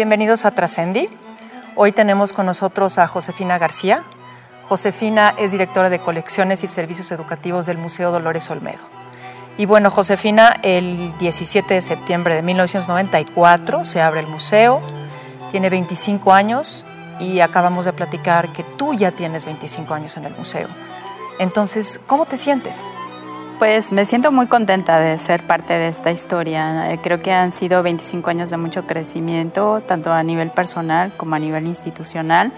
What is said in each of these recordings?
Bienvenidos a Trascendi. Hoy tenemos con nosotros a Josefina García. Josefina es directora de colecciones y servicios educativos del Museo Dolores Olmedo. Y bueno, Josefina, el 17 de septiembre de 1994 se abre el museo, tiene 25 años y acabamos de platicar que tú ya tienes 25 años en el museo. Entonces, ¿cómo te sientes? Pues me siento muy contenta de ser parte de esta historia. Eh, creo que han sido 25 años de mucho crecimiento, tanto a nivel personal como a nivel institucional.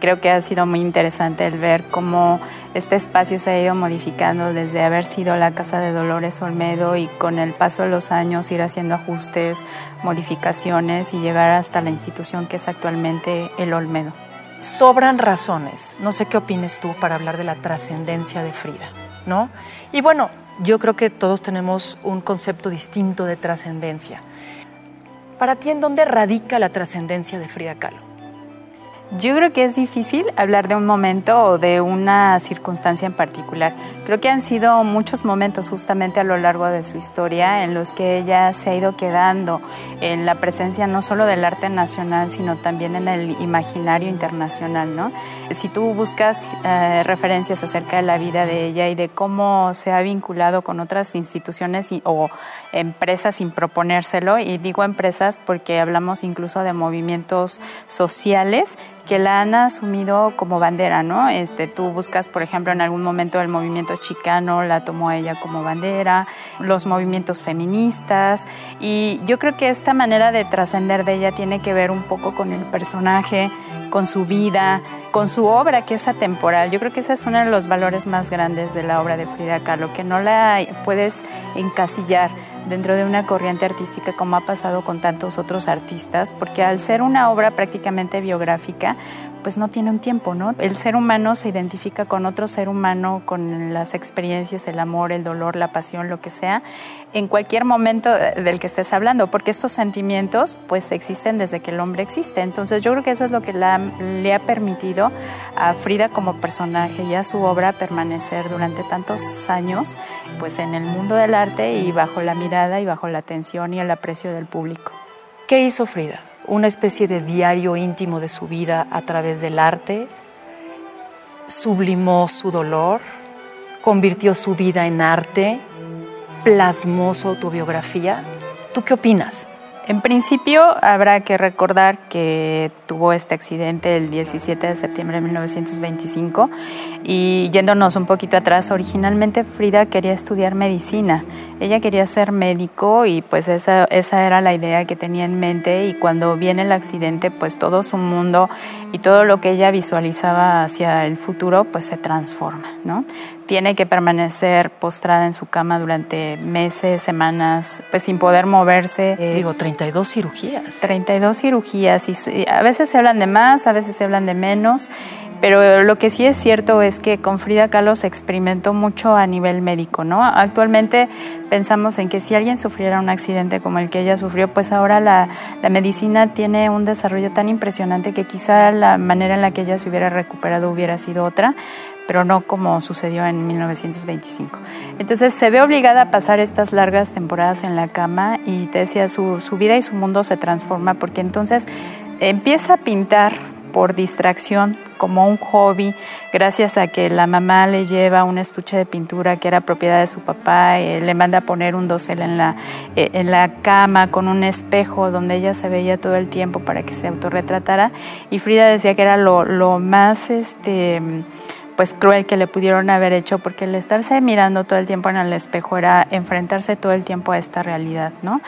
Creo que ha sido muy interesante el ver cómo este espacio se ha ido modificando desde haber sido la Casa de Dolores Olmedo y con el paso de los años ir haciendo ajustes, modificaciones y llegar hasta la institución que es actualmente el Olmedo. Sobran razones, no sé qué opines tú para hablar de la trascendencia de Frida, ¿no? Y bueno, yo creo que todos tenemos un concepto distinto de trascendencia. Para ti, ¿en dónde radica la trascendencia de Frida Kahlo? Yo creo que es difícil hablar de un momento o de una circunstancia en particular. Creo que han sido muchos momentos justamente a lo largo de su historia en los que ella se ha ido quedando en la presencia no solo del arte nacional, sino también en el imaginario internacional. ¿no? Si tú buscas eh, referencias acerca de la vida de ella y de cómo se ha vinculado con otras instituciones o empresas sin proponérselo, y digo empresas porque hablamos incluso de movimientos sociales, que la han asumido como bandera, ¿no? Este, tú buscas, por ejemplo, en algún momento el movimiento chicano, la tomó ella como bandera, los movimientos feministas, y yo creo que esta manera de trascender de ella tiene que ver un poco con el personaje, con su vida, con su obra que es atemporal. Yo creo que ese es uno de los valores más grandes de la obra de Frida Kahlo, que no la puedes encasillar dentro de una corriente artística como ha pasado con tantos otros artistas, porque al ser una obra prácticamente biográfica, pues no tiene un tiempo, ¿no? El ser humano se identifica con otro ser humano, con las experiencias, el amor, el dolor, la pasión, lo que sea, en cualquier momento del que estés hablando, porque estos sentimientos pues existen desde que el hombre existe. Entonces yo creo que eso es lo que le ha permitido a Frida como personaje y a su obra permanecer durante tantos años pues en el mundo del arte y bajo la mirada y bajo la atención y el aprecio del público. ¿Qué hizo Frida? Una especie de diario íntimo de su vida a través del arte, sublimó su dolor, convirtió su vida en arte, plasmó su autobiografía. ¿Tú qué opinas? En principio, habrá que recordar que tuvo este accidente el 17 de septiembre de 1925 y yéndonos un poquito atrás, originalmente Frida quería estudiar medicina. Ella quería ser médico y pues esa, esa era la idea que tenía en mente y cuando viene el accidente, pues todo su mundo y todo lo que ella visualizaba hacia el futuro, pues se transforma, ¿no? tiene que permanecer postrada en su cama durante meses, semanas, pues sin poder moverse. Digo, 32 cirugías. 32 cirugías y a veces se hablan de más, a veces se hablan de menos. Pero lo que sí es cierto es que con Frida Kahlo se experimentó mucho a nivel médico, ¿no? Actualmente pensamos en que si alguien sufriera un accidente como el que ella sufrió, pues ahora la, la, medicina tiene un desarrollo tan impresionante que quizá la manera en la que ella se hubiera recuperado hubiera sido otra, pero no como sucedió en 1925. Entonces se ve obligada a pasar estas largas temporadas en la cama y te decía, su, su vida y su mundo se transforma porque entonces empieza a pintar por distracción, como un hobby, gracias a que la mamá le lleva un estuche de pintura que era propiedad de su papá, y le manda a poner un dosel en la, eh, en la cama con un espejo donde ella se veía todo el tiempo para que se autorretratara. Y Frida decía que era lo, lo más este, pues cruel que le pudieron haber hecho, porque el estarse mirando todo el tiempo en el espejo era enfrentarse todo el tiempo a esta realidad, ¿no?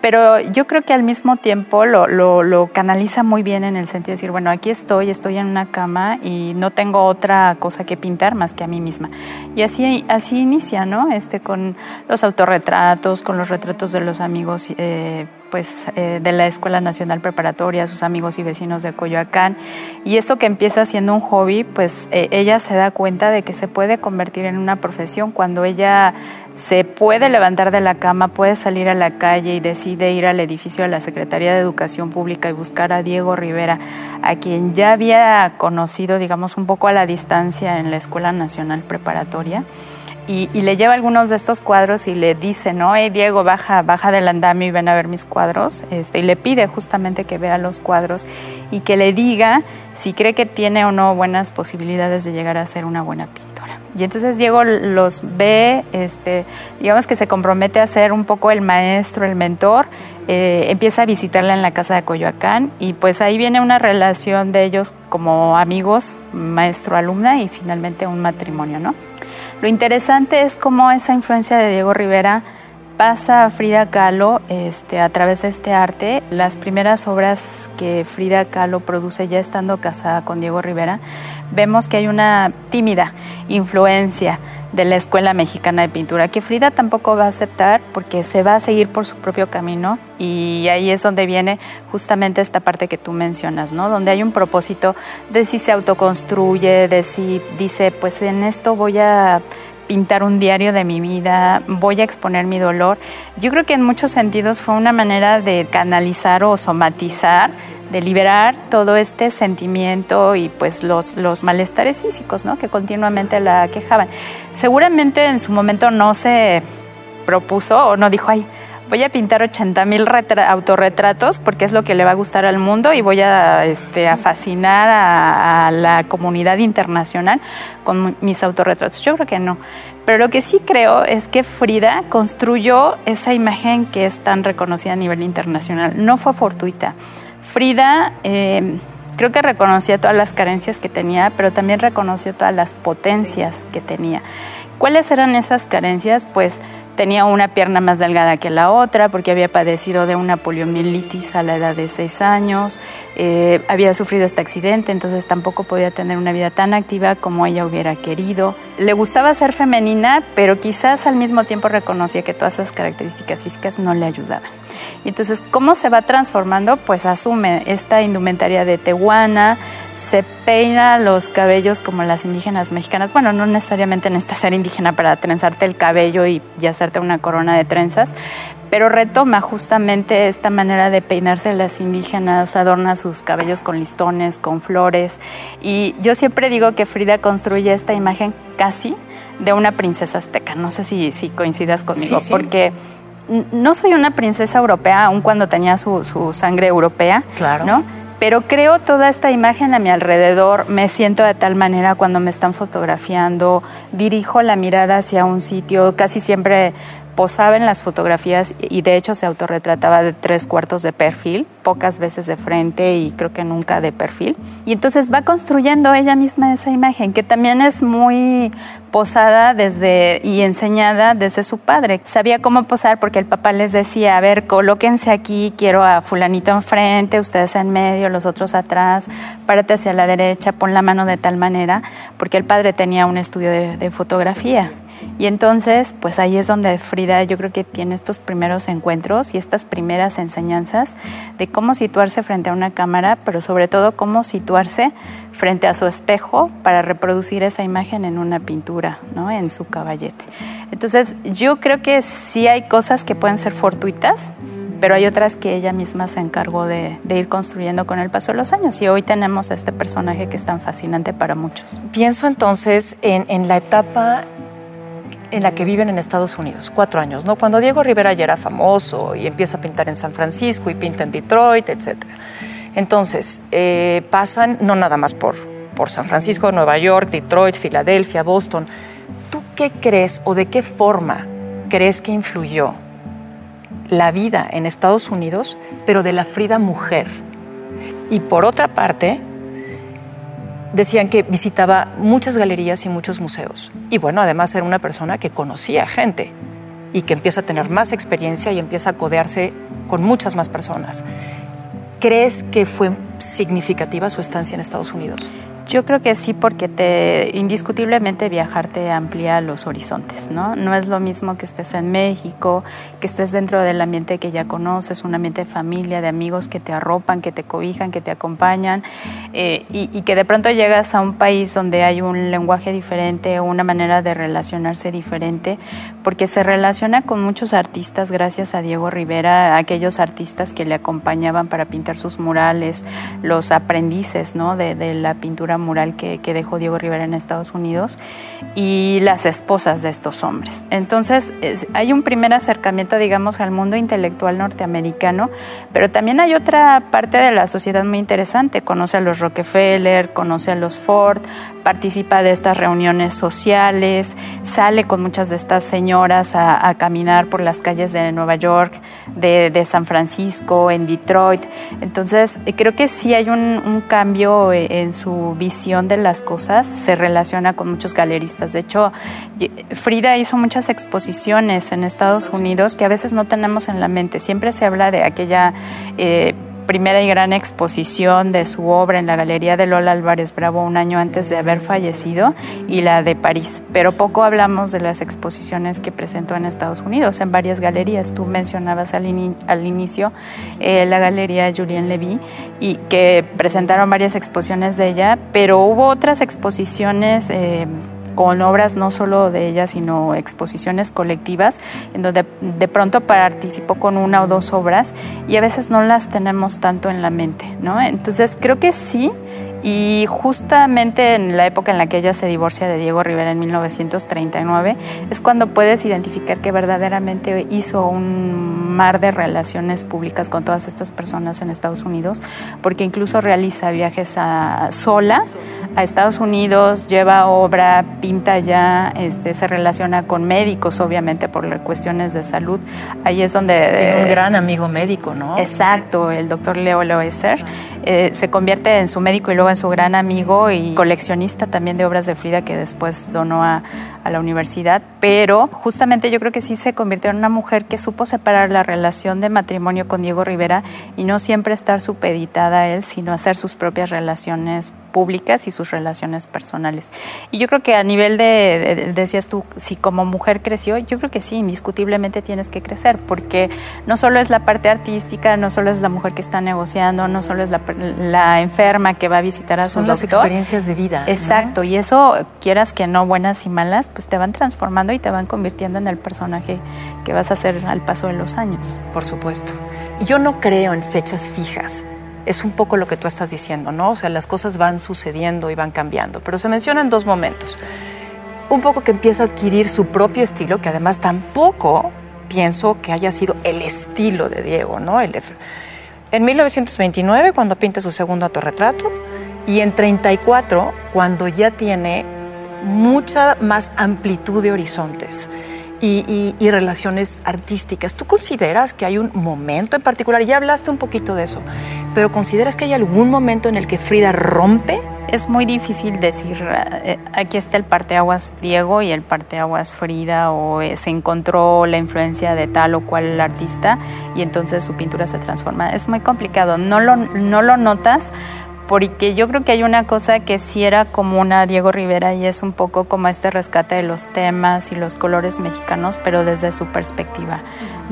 Pero yo creo que al mismo tiempo lo, lo, lo, canaliza muy bien en el sentido de decir, bueno, aquí estoy, estoy en una cama y no tengo otra cosa que pintar más que a mí misma. Y así, así inicia, ¿no? Este, con los autorretratos, con los retratos de los amigos eh, pues, eh, de la Escuela Nacional Preparatoria, sus amigos y vecinos de Coyoacán. Y eso que empieza siendo un hobby, pues eh, ella se da cuenta de que se puede convertir en una profesión cuando ella se puede levantar de la cama, puede salir a la calle y decide ir al edificio de la Secretaría de Educación Pública y buscar a Diego Rivera, a quien ya había conocido, digamos, un poco a la distancia en la Escuela Nacional Preparatoria. Y, le lleva algunos de estos cuadros y le dice, ¿no? Hey, Diego, baja, baja del andamio y ven a ver mis cuadros. Este, y le pide justamente que vea los cuadros y que le diga si cree que tiene o no buenas posibilidades de llegar a ser una buena pintora. Y entonces Diego los ve, este, digamos que se compromete a ser un poco el maestro, el mentor, eh, empieza a visitarla en la casa de Coyoacán y pues ahí viene una relación de ellos como amigos, maestro-alumna y finalmente un matrimonio, ¿no? Lo interesante es cómo esa influencia de Diego Rivera pasa a Frida Kahlo este, a través de este arte. Las primeras obras que Frida Kahlo produce ya estando casada con Diego Rivera, vemos que hay una tímida influencia de la Escuela Mexicana de Pintura, que Frida tampoco va a aceptar porque se va a seguir por su propio camino y ahí es donde viene justamente esta parte que tú mencionas, ¿no? Donde hay un propósito de si se autoconstruye, de si dice, pues en esto voy a pintar un diario de mi vida, voy a exponer mi dolor. Yo creo que en muchos sentidos fue una manera de canalizar o somatizar, de liberar todo este sentimiento y pues los, los malestares físicos ¿no? que continuamente la quejaban. Seguramente en su momento no se propuso o no dijo, ay, voy a pintar 80 mil autorretratos porque es lo que le va a gustar al mundo y voy a, este, a fascinar a, la comunidad internacional con mis autorretratos. Yo creo que no. Pero lo que sí creo es que Frida construyó esa imagen que es tan reconocida a nivel internacional. No fue fortuita. Frida eh, creo que reconocía todas las carencias que tenía, pero también reconoció todas las potencias que tenía. ¿Cuáles eran esas carencias? Pues tenía una pierna más delgada que la otra porque había padecido de una poliomielitis a la edad de seis años, eh, había sufrido este accidente, entonces tampoco podía tener una vida tan activa como ella hubiera querido. Le gustaba ser femenina, pero quizás al mismo tiempo reconocía que todas esas características físicas no le ayudaban. Y entonces, ¿cómo se va transformando? Pues asume esta indumentaria de tehuana, se peina los cabellos como las indígenas mexicanas. Bueno, no necesariamente necesitas ser indígena para trenzarte el cabello y, y hacerte una corona de trenzas, pero retoma justamente esta manera de peinarse las indígenas, adorna sus cabellos con listones, con flores. Y yo siempre digo que Frida construye esta imagen casi de una princesa azteca. No sé si, si coincidas conmigo, porque no soy una princesa europea, aun cuando tenía su, su sangre europea. Claro. ¿no? Pero creo toda esta imagen a mi alrededor, me siento de tal manera cuando me están fotografiando, dirijo la mirada hacia un sitio, casi siempre posaba en las fotografías y de hecho se autorretrataba de tres cuartos de perfil, pocas veces de frente y creo que nunca de perfil. Y entonces va construyendo ella misma esa imagen, que también es muy posada desde y enseñada desde su padre. Sabía cómo posar porque el papá les decía, a ver, colóquense aquí, quiero a fulanito enfrente, ustedes en medio, los otros atrás, párate hacia la derecha, pon la mano de tal manera, porque el padre tenía un estudio de, de fotografía. Y entonces, pues ahí es donde Frida yo creo que tiene estos primeros encuentros y estas primeras enseñanzas de cómo situarse frente a una cámara, pero sobre todo cómo situarse frente a su espejo para reproducir esa imagen en una pintura, ¿no? en su caballete. Entonces, yo creo que sí hay cosas que pueden ser fortuitas, pero hay otras que ella misma se encargó de, ir construyendo con el paso de los años y hoy tenemos a este personaje que es tan fascinante para muchos. Pienso entonces en, en la etapa en la que viven en Estados Unidos, cuatro años, ¿no? Cuando Diego Rivera ya era famoso y empieza a pintar en San Francisco y pinta en Detroit, etc. Entonces, eh, pasan no nada más por, por San Francisco, Nueva York, Detroit, Filadelfia, Boston. ¿Tú qué crees o de qué forma crees que influyó la vida en Estados Unidos, pero de la Frida mujer? Y por otra parte, decían que visitaba muchas galerías y muchos museos. Y bueno, además era una persona que conocía gente y que empieza a tener más experiencia y empieza a codearse con muchas más personas. ¿Crees que fue significativa su estancia en Estados Unidos? Yo creo que sí, porque te indiscutiblemente viajar te amplía los horizontes, ¿no? No es lo mismo que estés en México, que estés dentro del ambiente que ya conoces, un ambiente de familia, de amigos que te arropan, que te cobijan, que te acompañan, eh, y, que de pronto llegas a un país donde hay un lenguaje diferente, una manera de relacionarse diferente, porque se relaciona con muchos artistas, gracias a Diego Rivera, aquellos artistas que le acompañaban para pintar sus murales, los aprendices ¿no? de, la pintura mural que, dejó Diego Rivera en Estados Unidos, y las esposas de estos hombres. Entonces, hay un primer acercamiento, digamos, al mundo intelectual norteamericano, pero también hay otra parte de la sociedad muy interesante. Conoce a los Rockefeller, conoce a los Ford, participa de estas reuniones sociales, sale con muchas de estas señoras a, caminar por las calles de Nueva York, de, San Francisco, en Detroit. Entonces, creo que sí hay un, un cambio en su visión de las cosas, se relaciona con muchos galeristas. De hecho, Frida hizo muchas exposiciones en Estados Unidos que a veces no tenemos en la mente. Siempre se habla de aquella... Eh, primera y gran exposición de su obra en la Galería de Lola Álvarez Bravo un año antes de haber fallecido y la de París. Pero poco hablamos de las exposiciones que presentó en Estados Unidos, en varias galerías. Tú mencionabas al, inicio eh, la Galería Julien Levy y que presentaron varias exposiciones de ella, pero hubo otras exposiciones. Eh, con obras no solo de ella, sino exposiciones colectivas, en donde de pronto participó con una o dos obras y a veces no las tenemos tanto en la mente, ¿no? Entonces creo que sí, y justamente en la época en la que ella se divorcia de Diego Rivera en 1939 es cuando puedes identificar que verdaderamente hizo un mar de relaciones públicas con todas estas personas en Estados Unidos, porque incluso realiza viajes a, sola a Estados Unidos, lleva obra, pinta ya, este, se relaciona con médicos, obviamente, por cuestiones de salud. Ahí es donde... Tiene un gran amigo médico, ¿no? Exacto, el doctor Leo Loeser. Eh, se convierte en su médico y luego en su gran amigo y coleccionista también de obras de Frida que después donó a, a la universidad, pero justamente yo creo que sí se convirtió en una mujer que supo separar la relación de matrimonio con Diego Rivera y no siempre estar supeditada a él, sino hacer sus propias relaciones públicas y sus relaciones personales. Y yo creo que a nivel de, decías tú, si como mujer creció, yo creo que sí, indiscutiblemente tienes que crecer, porque no solo es la parte artística, no solo es la mujer que está negociando, no solo es la, enferma que va a visitar a su Son las experiencias de vida. Exacto, y eso, quieras que no, buenas y malas, pues te van transformando y te van convirtiendo en el personaje que vas a ser al paso de los años. Por supuesto. Yo no creo en fechas fijas. Es un poco lo que tú estás diciendo, ¿no? O sea, las cosas van sucediendo y van cambiando. Pero se mencionan dos momentos. Un poco que empieza a adquirir su propio estilo, que además tampoco pienso que haya sido el estilo de Diego, ¿no? El En 1929, cuando pinta su segundo autorretrato, y en 34, cuando ya tiene mucha más amplitud de horizontes. Y, relaciones artísticas. ¿Tú consideras que hay un momento en particular? Ya hablaste un poquito de eso, pero ¿consideras que hay algún momento en el que Frida rompe? Es muy difícil decir, eh, aquí está el parteaguas Diego y el parteaguas Frida, o eh, se encontró la influencia de tal o cual artista y entonces su pintura se transforma. Es muy complicado, no lo, no lo notas, porque yo creo que hay una cosa que sí era común a Diego Rivera y es un poco como este rescate de los temas y los colores mexicanos, pero desde su perspectiva.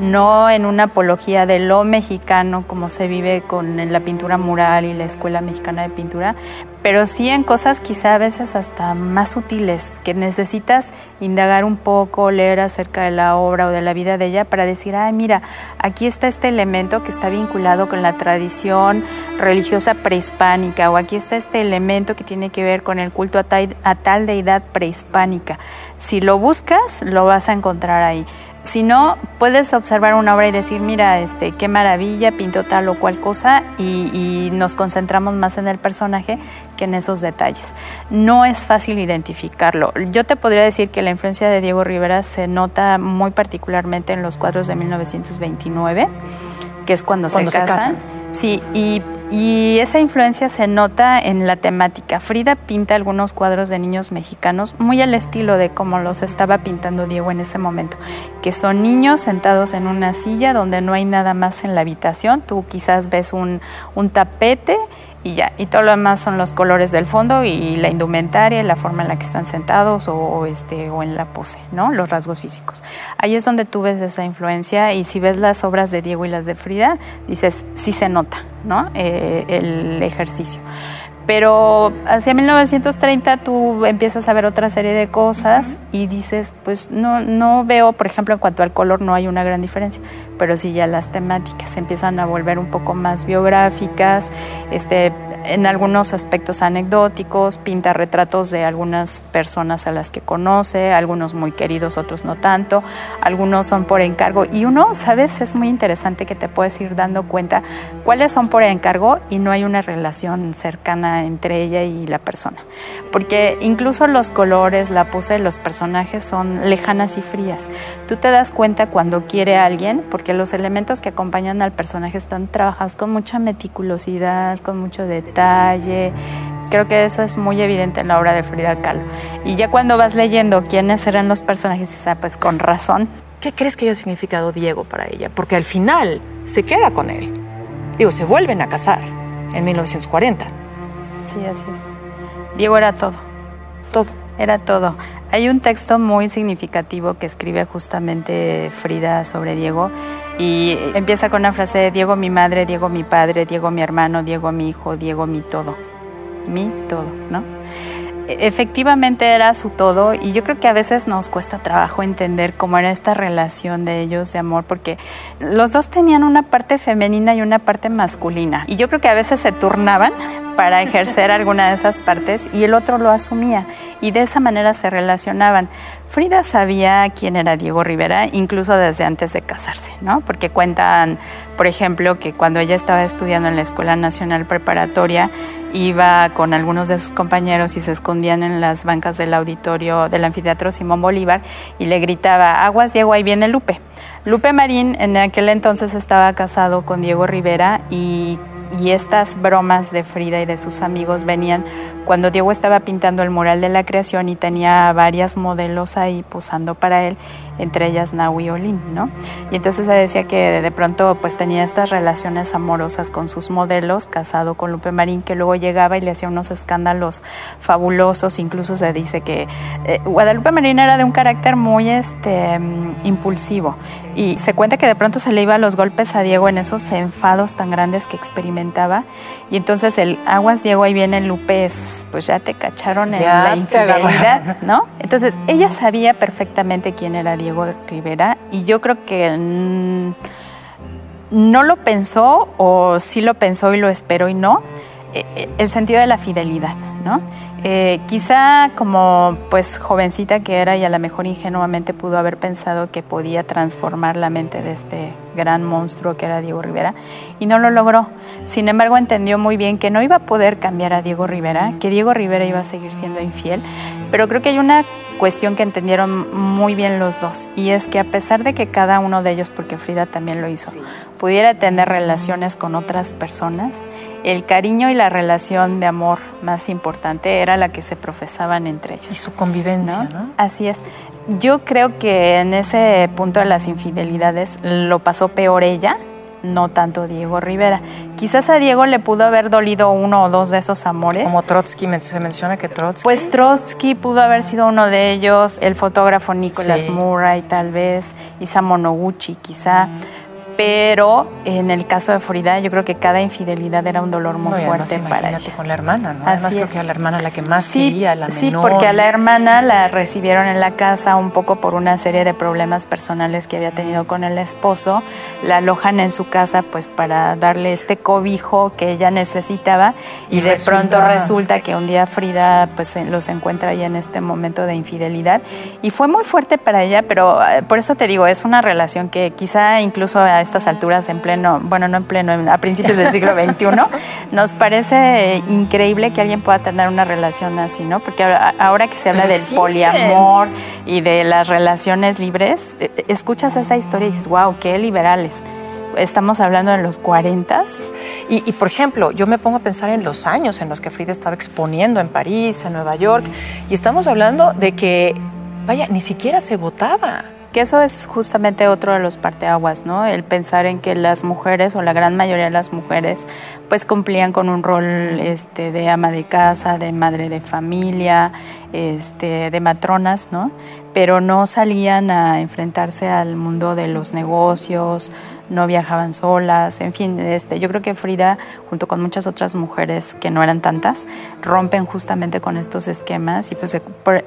No en una apología de lo mexicano como se vive con la pintura mural y la Escuela Mexicana de Pintura, pero sí en cosas quizá a veces hasta más sutiles, que necesitas indagar un poco, leer acerca de la obra o de la vida de ella para decir, ay, mira, aquí está este elemento que está vinculado con la tradición religiosa prehispánica, o aquí está este elemento que tiene que ver con el culto a tal, a tal deidad prehispánica. Si lo buscas, lo vas a encontrar ahí. Si no, puedes observar una obra y decir, mira, este, qué maravilla, pintó tal o cual cosa y, nos concentramos más en el personaje que en esos detalles. No es fácil identificarlo. Yo te podría decir que la influencia de Diego Rivera se nota muy particularmente en los cuadros de 1929, que es cuando, se, casan. Sí, y y esa influencia se nota en la temática. Frida pinta algunos cuadros de niños mexicanos muy al estilo de como los estaba pintando Diego en ese momento, que son niños sentados en una silla donde no hay nada más en la habitación. Tú quizás ves un, tapete y ya. Y todo lo demás son los colores del fondo y la indumentaria, la forma en la que están sentados o, este, o en la pose, ¿no? Los rasgos físicos. Ahí es donde tú ves esa influencia y si ves las obras de Diego y las de Frida, dices, sí se nota, ¿no? Eh, el ejercicio. Pero hacia 1930 tú empiezas a ver otra serie de cosas y dices, pues no, no veo, por ejemplo, en cuanto al color no hay una gran diferencia, pero sí ya las temáticas empiezan a volver un poco más biográficas, este, en algunos aspectos anecdóticos, pinta retratos de algunas personas a las que conoce, algunos muy queridos, otros no tanto, algunos son por encargo. Y uno, sabes, es muy interesante que te puedes ir dando cuenta cuáles son por encargo y no hay una relación cercana entre ella y la persona, porque incluso los colores, la pose de los personajes son lejanas y frías. Tú te das cuenta cuando quiere alguien, porque los elementos que acompañan al personaje están trabajados con mucha meticulosidad, con mucho detalle detalle. Creo que eso es muy evidente en la obra de Frida Kahlo. Y ya cuando vas leyendo quiénes eran los personajes, dices, ah, pues con razón. ¿Qué crees que haya significado Diego para ella? Porque al final se queda con él. Digo, se vuelven a casar en 1940. Sí, así es. Diego era todo. Todo. Era todo. Hay un texto muy significativo que escribe justamente Frida sobre Diego y empieza con una frase de Diego mi madre, Diego mi padre, Diego mi hermano, Diego mi hijo, Diego mi todo. Mi todo, ¿no? Efectivamente era su todo y yo creo que a veces nos cuesta trabajo entender cómo era esta relación de ellos de amor porque los dos tenían una parte femenina y una parte masculina y yo creo que a veces se turnaban para ejercer alguna de esas partes y el otro lo asumía y de esa manera se relacionaban. Frida sabía quién era Diego Rivera incluso desde antes de casarse, ¿no? Porque cuentan, por ejemplo, que cuando ella estaba estudiando en la Escuela Nacional Preparatoria, iba con algunos de sus compañeros y se escondían en las bancas del auditorio del anfiteatro Simón Bolívar y le gritaba, aguas Diego, ahí viene Lupe. Lupe Marín en aquel entonces estaba casado con Diego Rivera y y estas bromas de Frida y de sus amigos venían cuando Diego estaba pintando el mural de la creación y tenía varias modelos ahí posando para él, entre ellas Naui Olin, ¿no? Y entonces se decía que de pronto pues tenía estas relaciones amorosas con sus modelos, casado con Lupe Marín, que luego llegaba y le hacía unos escándalos fabulosos, incluso se dice que eh, Guadalupe Marín era de un carácter muy este, mm, impulsivo y se cuenta que de pronto se le iba los golpes a Diego en esos enfados tan grandes que experimentaba y entonces el aguas Diego ahí viene Lupe pues ya te cacharon en la infidelidad, ¿no? Entonces ella sabía perfectamente quién era Diego Rivera y yo creo que no lo pensó o sí lo pensó y lo esperó y no, e, e, el sentido de la fidelidad, ¿no? Eh, quizá como pues jovencita que era y a lo mejor ingenuamente pudo haber pensado que podía transformar la mente de este gran monstruo que era Diego Rivera y no lo logró. Sin embargo entendió muy bien que no iba a poder cambiar a Diego Rivera, que Diego Rivera iba a seguir siendo infiel, pero creo que hay una cuestión que entendieron muy bien los dos y es que a pesar de que cada uno de ellos, porque Frida también lo hizo, pudiera tener relaciones con otras personas, el cariño y la relación de amor más importante era la que se profesaban entre ellos. Y su convivencia, ¿no? Así es. Yo creo que en ese punto de las infidelidades lo pasó peor ella, no tanto Diego Rivera. Quizás a Diego le pudo haber dolido uno o dos de esos amores. Como Trotsky, se menciona que Trotsky. Pues Trotsky pudo haber sido uno de ellos, el fotógrafo Nicolás Murray tal vez, Isamu Noguchi quizá pero en el caso de Frida yo creo que cada infidelidad era un dolor muy fuerte para ella. con la hermana, ¿no? Además creo que a la hermana la que más quería, la menor. Sí, porque a la hermana la recibieron en la casa un poco por una serie de problemas personales que había tenido con el esposo, la alojan en su casa pues para darle este cobijo que ella necesitaba y, de pronto resulta que un día Frida pues los encuentra ahí en este momento de infidelidad y fue muy fuerte para ella, pero eh, por eso te digo, es una relación que quizá incluso a estas alturas, en pleno, bueno, no en pleno, a principios del siglo XXI, nos parece increíble que alguien pueda tener una relación así, ¿no? Porque ahora que se habla del poliamor y de las relaciones libres, e, e, escuchas esa historia y dices, wow, qué liberales estamos hablando de los 40. Y, y, por ejemplo, yo me pongo a pensar en los años en los que Frida estaba exponiendo en París, en Nueva York, y estamos hablando de que, vaya, ni siquiera se votaba. Que eso es justamente otro de los parteaguas, ¿no? El pensar en que las mujeres o la gran mayoría de las mujeres pues cumplían con un rol este, de ama de casa, de madre de familia, este, de matronas, ¿no? Pero no salían a enfrentarse al mundo de los negocios, no viajaban solas, en fin, este, yo creo que Frida, junto con muchas otras mujeres que no eran tantas, rompen justamente con estos esquemas y pues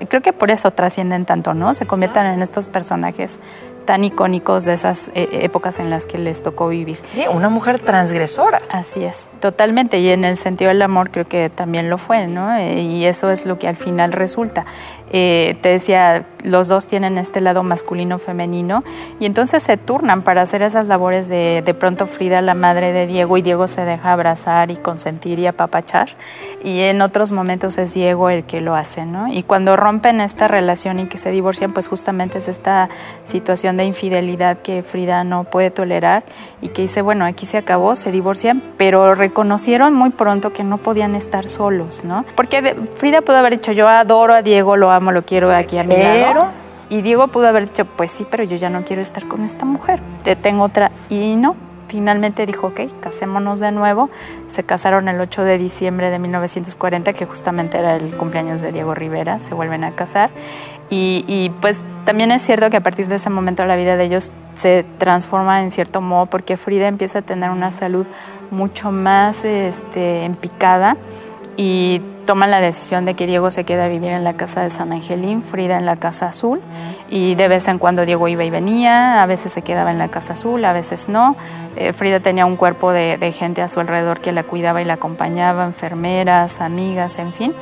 creo que por eso trascienden tanto, ¿no? Se convierten en estos personajes tan icónicos de esas eh, épocas en las que les tocó vivir. Sí, una mujer transgresora. Así es, totalmente. Y en el sentido del amor creo que también lo fue, ¿no? Eh, y eso es lo que al final resulta. Eh, te decía, los dos tienen este lado masculino-femenino y entonces se turnan para hacer esas labores de, de pronto Frida, la madre de Diego, y Diego se deja abrazar y consentir y apapachar. Y en otros momentos es Diego el que lo hace, ¿no? Y cuando rompen esta relación y que se divorcian, pues justamente es esta situación de infidelidad que Frida no puede tolerar y que dice, bueno, aquí se acabó, se divorcian, pero reconocieron muy pronto que no podían estar solos, ¿no? Porque Frida pudo haber dicho, yo adoro a Diego, lo amo, lo quiero aquí a mi lado. Y Diego pudo haber dicho, pues sí, pero yo ya no quiero estar con esta mujer. Te tengo otra. Y no, finalmente dijo, ok, casémonos de nuevo. Se casaron el 8 de diciembre de 1940, que justamente era el cumpleaños de Diego Rivera. Se vuelven a casar. Y, y, pues también es cierto que a partir de ese momento la vida de ellos se transforma en cierto modo porque Frida empieza a tener una salud mucho más este, empicada y toman la decisión de que Diego se quede a vivir en la casa de San Angelín, Frida en la casa azul, y de vez en cuando Diego iba y venía, a veces se quedaba en la casa azul, a veces no. Eh, Frida tenía un cuerpo de, de gente a su alrededor que la cuidaba y la acompañaba, enfermeras, amigas, en fin.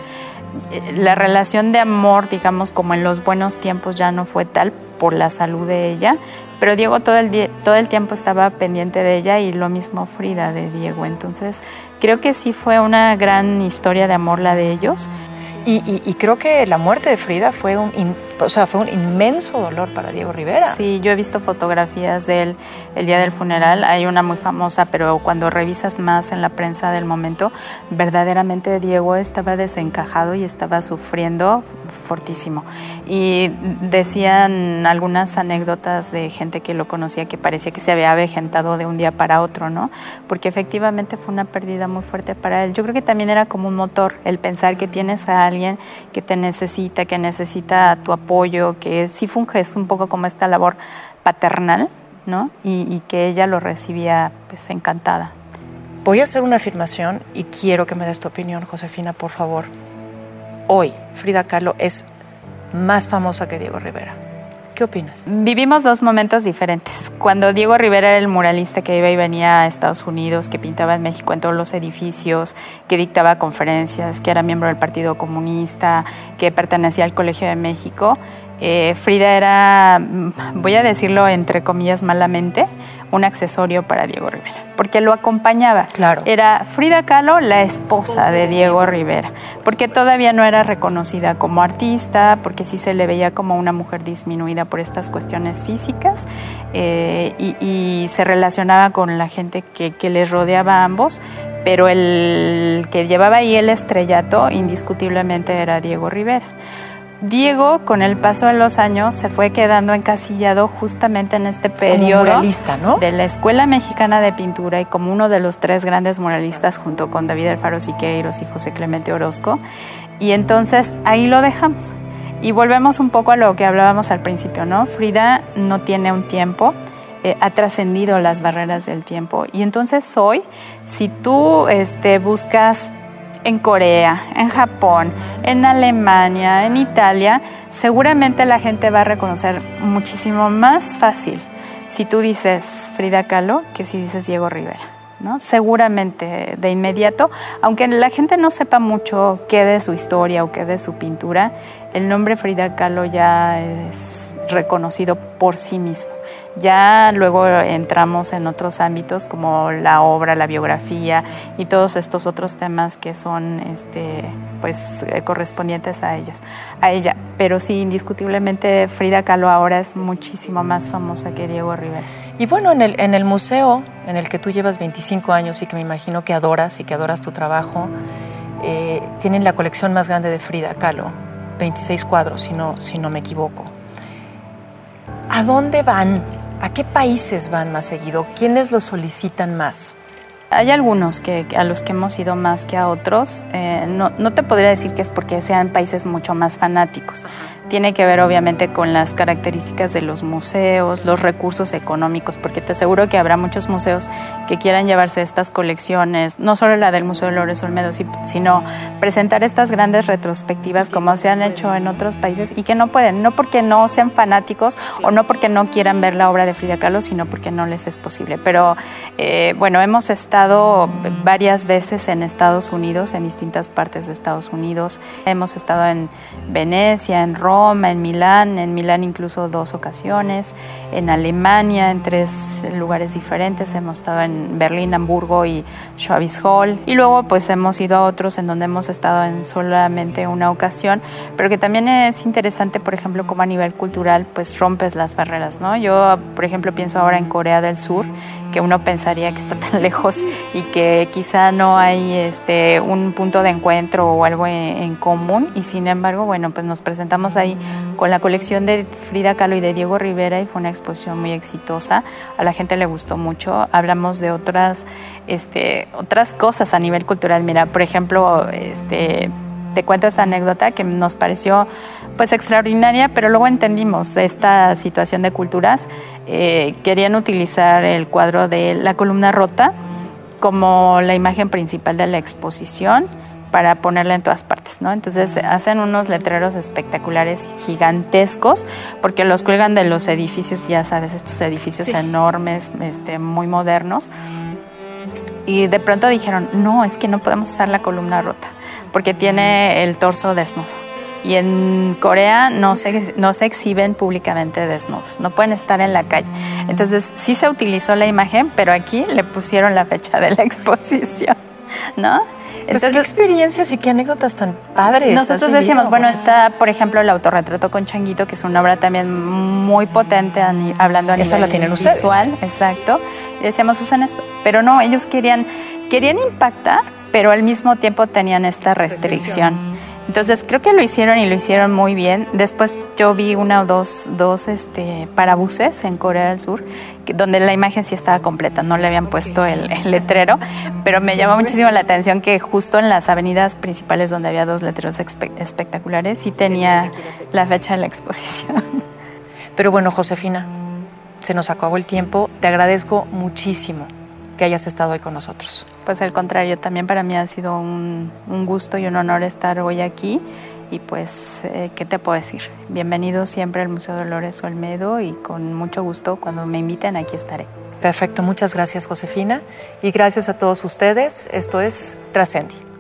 Eh, la relación de amor, digamos, como en los buenos tiempos ya no fue tal por la salud de ella, pero Diego todo el, todo el tiempo estaba pendiente de ella y lo mismo Frida de Diego. Entonces, creo que sí fue una gran historia de amor la de ellos. Y, creo que la muerte de Frida fue un, o sea, fue un inmenso dolor para Diego Rivera. Sí, yo he visto fotografías de él el día del funeral. Hay una muy famosa, pero cuando revisas más en la prensa del momento, verdaderamente Diego estaba desencajado y estaba sufriendo fortísimo. Y decían algunas anécdotas de gente que lo conocía que parecía que se había avejentado de un día para otro, ¿no? Porque efectivamente fue una pérdida muy fuerte para él. Yo creo que también era como un motor el pensar que tienes a alguien que te necesita, que necesita tu apoyo, que sí funges un poco como esta labor paternal, ¿no? Y, que ella lo recibía pues encantada. Voy a hacer una afirmación y quiero que me des tu opinión, Josefina, por favor. Hoy, Frida Kahlo es más famosa que Diego Rivera. ¿Qué opinas? Vivimos dos momentos diferentes. Cuando Diego Rivera era el muralista que iba y venía a Estados Unidos, que pintaba en México en todos los edificios, que dictaba conferencias, que era miembro del Partido Comunista, que pertenecía al Colegio de México, eh, Frida era, voy a decirlo entre comillas malamente, un accesorio para Diego Rivera, porque lo acompañaba. Claro. Era Frida Kahlo, la esposa de Diego Rivera, porque todavía no era reconocida como artista, porque sí se le veía como una mujer disminuida por estas cuestiones físicas eh, y, se relacionaba con la gente que, que les rodeaba a ambos, pero el que llevaba ahí el estrellato indiscutiblemente era Diego Rivera. Diego, con el paso de los años, se fue quedando encasillado justamente en este periodo ¿no? de la Escuela Mexicana de Pintura y como uno de los tres grandes muralistas junto con David Alfaro Siqueiros y José Clemente Orozco. Y entonces ahí lo dejamos. Y volvemos un poco a lo que hablábamos al principio, ¿no? Frida no tiene un tiempo, eh, ha trascendido las barreras del tiempo. Y entonces hoy, si tú este, buscas en Corea, en Japón, en Alemania, en Italia, seguramente la gente va a reconocer muchísimo más fácil si tú dices Frida Kahlo que si dices Diego Rivera. ¿no? Seguramente de inmediato, aunque la gente no sepa mucho qué de su historia o qué de su pintura, el nombre Frida Kahlo ya es reconocido por sí mismo. Ya luego entramos en otros ámbitos como la obra, la biografía y todos estos otros temas que son este, pues, eh, correspondientes a ellas, a ella. Pero sí, indiscutiblemente Frida Kahlo ahora es muchísimo más famosa que Diego Rivera. Y bueno, en el, en el museo en el que tú llevas 25 años y que me imagino que adoras y que adoras tu trabajo, eh, tienen la colección más grande de Frida Kahlo, 26 cuadros, si no, si no me equivoco ¿A dónde van? ¿A qué países van más seguido? ¿Quiénes los solicitan más? Hay algunos que, a los que hemos ido más que a otros. Eh, no, no, te podría decir que es porque sean países mucho más fanáticos. Tiene que ver obviamente con las características de los museos, los recursos económicos, porque te aseguro que habrá muchos museos que quieran llevarse estas colecciones, no solo la del Museo de Lores Olmedo, sino presentar estas grandes retrospectivas como se han hecho en otros países y que no pueden, no porque no sean fanáticos o no porque no quieran ver la obra de Frida Kahlo, sino porque no les es posible. Pero eh, bueno, hemos estado varias veces en Estados Unidos, en distintas partes de Estados Unidos. Hemos estado en Venecia, en Roma, en Milán, en Milán incluso dos ocasiones, en Alemania en tres lugares diferentes, hemos estado en Berlín, Hamburgo y Schwabishol y luego pues hemos ido a otros en donde hemos estado en solamente una ocasión, pero que también es interesante, por ejemplo, como a nivel cultural pues rompes las barreras, ¿no? Yo, por ejemplo, pienso ahora en Corea del Sur, que uno pensaría que está tan lejos y que quizá no hay este, un punto de encuentro o algo en, en común. Y sin embargo, bueno, pues nos presentamos ahí con la colección de Frida Kahlo y de Diego Rivera y fue una exposición muy exitosa. A la gente le gustó mucho. Hablamos de otras, este, otras cosas a nivel cultural. Mira, por ejemplo, este, te cuento esa anécdota que nos pareció pues extraordinaria, pero luego entendimos esta situación de culturas. Eh, querían utilizar el cuadro de la columna rota como la imagen principal de la exposición para ponerla en todas partes, ¿no? Entonces hacen unos letreros espectaculares, gigantescos, porque los cuelgan de los edificios, ya sabes, estos edificios enormes, este, muy modernos. Y de pronto dijeron, no, es que no podemos usar la columna rota, porque tiene el torso desnudo. Y en Corea no se, no se exhiben públicamente desnudos, no pueden estar en la calle. Entonces sí se utilizó la imagen, pero aquí le pusieron la fecha de la exposición, ¿no? Pues qué experiencias y qué anécdotas tan padres. Nosotros decíamos, bueno, está, por ejemplo, el autorretrato con Changuito, que es una obra también muy potente hablando a Esa la tienen visual. Exacto. Y decíamos, usan esto. Pero no, ellos querían, querían impactar, pero al mismo tiempo tenían esta restricción. Entonces creo que lo hicieron y lo hicieron muy bien. Después yo vi una o dos, dos este, parabuses en Corea del Sur, donde la imagen sí estaba completa, no le habían puesto el, letrero, pero me llamó muchísimo la atención que justo en las avenidas principales donde había dos letreros espectaculares sí tenía la fecha de la exposición. Pero bueno, Josefina, se nos acabó el tiempo. Te agradezco muchísimo que hayas estado hoy con nosotros. Pues al contrario, también para mí ha sido un, gusto y un honor estar hoy aquí. Y pues, eh, ¿qué te puedo decir? Bienvenido siempre al Museo Dolores Olmedo y con mucho gusto cuando me inviten aquí estaré. Perfecto, muchas gracias Josefina y gracias a todos ustedes. Esto es Trascendi.